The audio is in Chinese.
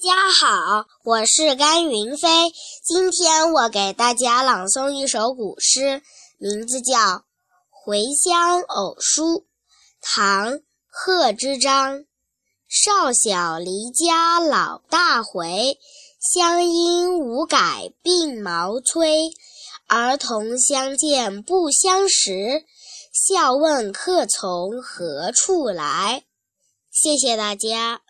大家好，我是甘云飞，今天我给大家朗诵一首古诗，名字叫回乡偶书，唐贺知章，少小离家老大回，乡音无改鬓毛衰，儿童相见不相识，笑问客从何处来。谢谢大家。